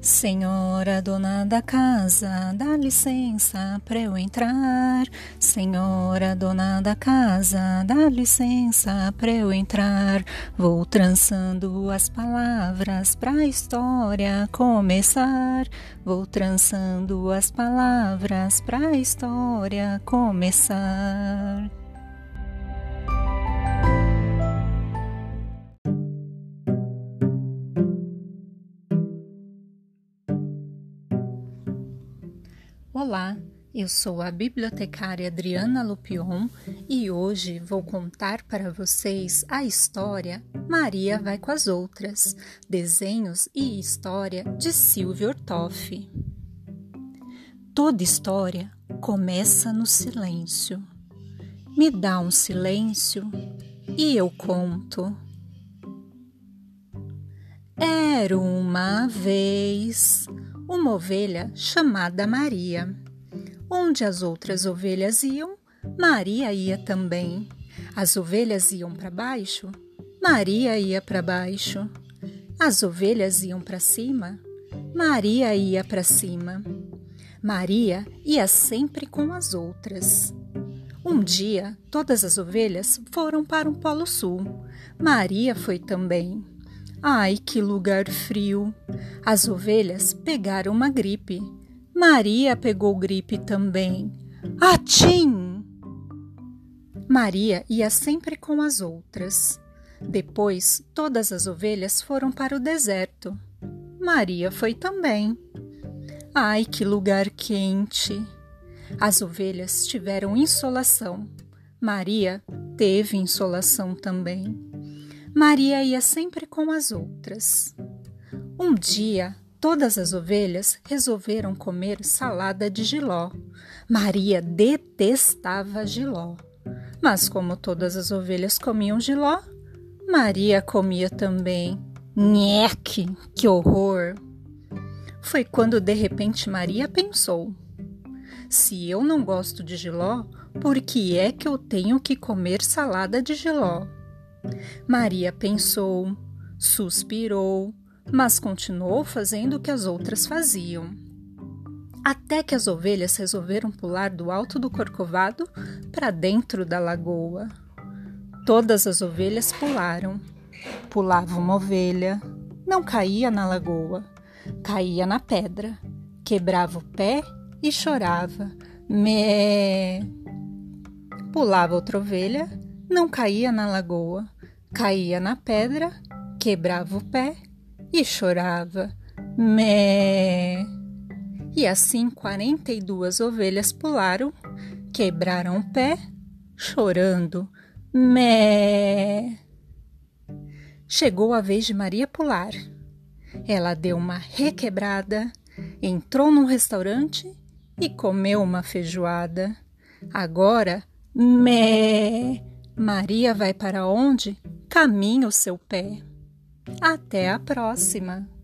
Senhora dona da casa, dá licença para eu entrar. Senhora dona da casa, dá licença para eu entrar. Vou trançando as palavras para a história começar. Vou trançando as palavras para a história começar. Olá, eu sou a bibliotecária Adriana Lupion e hoje vou contar para vocês a história Maria vai com as outras, desenhos e história de Silvio Ortoff. Toda história começa no silêncio. Me dá um silêncio e eu conto. Era uma vez uma ovelha chamada Maria. Onde as outras ovelhas iam, Maria ia também. As ovelhas iam para baixo, Maria ia para baixo. As ovelhas iam para cima, Maria ia para cima. Maria ia sempre com as outras. Um dia, todas as ovelhas foram para um polo sul. Maria foi também. Ai, que lugar frio! As ovelhas pegaram uma gripe. Maria pegou gripe também. Atim! Maria ia sempre com as outras. Depois, todas as ovelhas foram para o deserto. Maria foi também. Ai, que lugar quente! As ovelhas tiveram insolação. Maria teve insolação também. Maria ia sempre com as outras. Um dia, todas as ovelhas resolveram comer salada de giló. Maria detestava giló. Mas como todas as ovelhas comiam giló, Maria comia também. Nheque, que horror! Foi quando de repente Maria pensou: se eu não gosto de giló, por que é que eu tenho que comer salada de giló? Maria pensou, suspirou, mas continuou fazendo o que as outras faziam. Até que as ovelhas resolveram pular do alto do corcovado para dentro da lagoa. Todas as ovelhas pularam. Pulava uma ovelha, não caía na lagoa, caía na pedra, quebrava o pé e chorava. Mé. Pulava outra ovelha, não caía na lagoa, caía na pedra, quebrava o pé e chorava. Mé! E assim quarenta e duas ovelhas pularam, quebraram o pé, chorando. Mé! Chegou a vez de Maria pular. Ela deu uma requebrada, entrou num restaurante e comeu uma feijoada. Agora, mé! Maria vai para onde? Caminha o seu pé. Até a próxima!